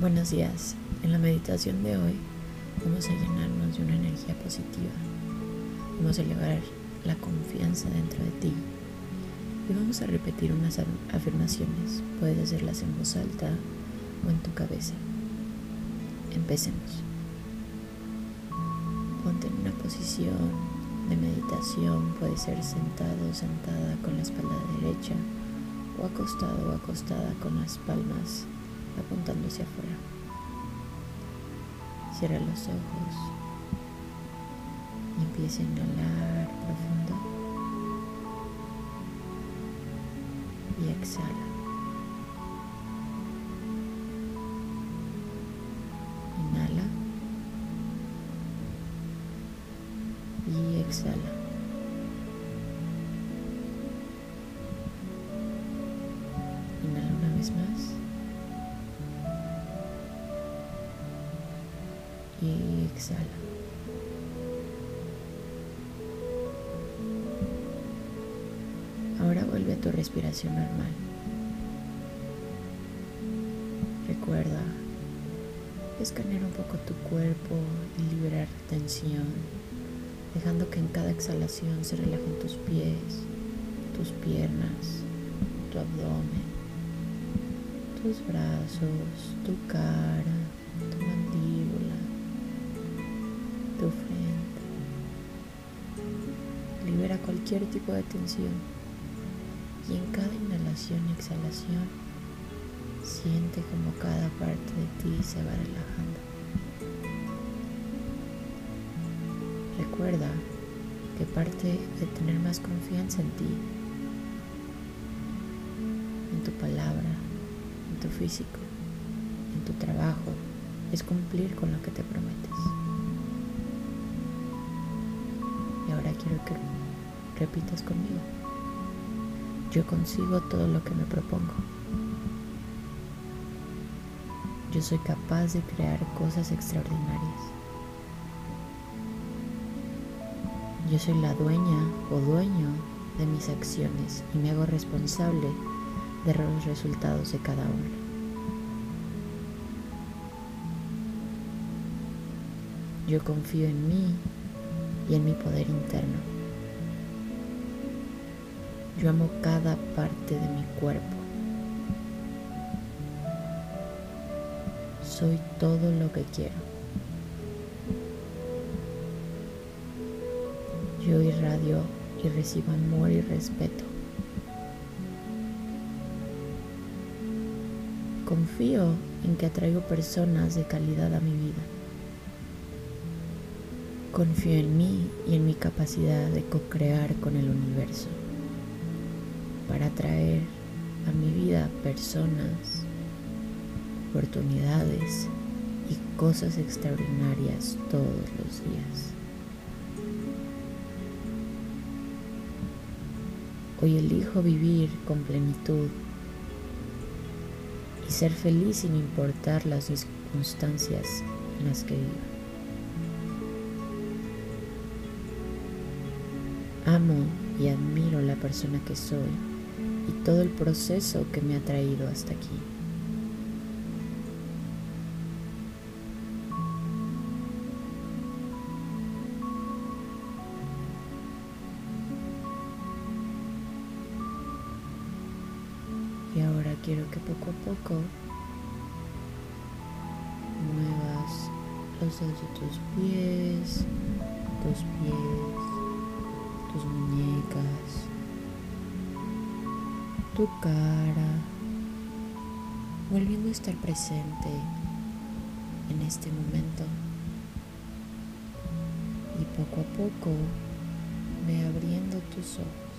Buenos días. En la meditación de hoy vamos a llenarnos de una energía positiva. Vamos a elevar la confianza dentro de ti y vamos a repetir unas afirmaciones. Puedes hacerlas en voz alta o en tu cabeza. Empecemos. Ponte en una posición de meditación. Puede ser sentado o sentada con la espalda derecha o acostado o acostada con las palmas apuntando hacia afuera. Cierra los ojos y empieza a inhalar profundo y exhala. Inhala y exhala. Exhala. Ahora vuelve a tu respiración normal. Recuerda escanear un poco tu cuerpo y liberar tensión, dejando que en cada exhalación se relajen tus pies, tus piernas, tu abdomen, tus brazos, tu cara, cualquier tipo de tensión y en cada inhalación y exhalación siente como cada parte de ti se va relajando. Recuerda que parte de tener más confianza en ti, en tu palabra, en tu físico, en tu trabajo, es cumplir con lo que te prometes. Y ahora quiero que repitas conmigo. Yo consigo todo lo que me propongo. Yo soy capaz de crear cosas extraordinarias. Yo soy la dueña o dueño de mis acciones y me hago responsable de los resultados de cada una. Yo confío en mí y en mi poder interno. Yo amo cada parte de mi cuerpo. Soy todo lo que quiero. Yo irradio y recibo amor y respeto. Confío en que atraigo personas de calidad a mi vida. Confío en mí y en mi capacidad de co-crear con el universo para atraer a mi vida personas, oportunidades y cosas extraordinarias todos los días. Hoy elijo vivir con plenitud y ser feliz sin importar las circunstancias en las que vivo. Amo y admiro la persona que soy y todo el proceso que me ha traído hasta aquí. Y ahora quiero que poco a poco muevas los dedos de tus pies, tus pies, tus muñecas, tu cara, volviendo a estar presente en este momento. Y poco a poco ve abriendo tus ojos.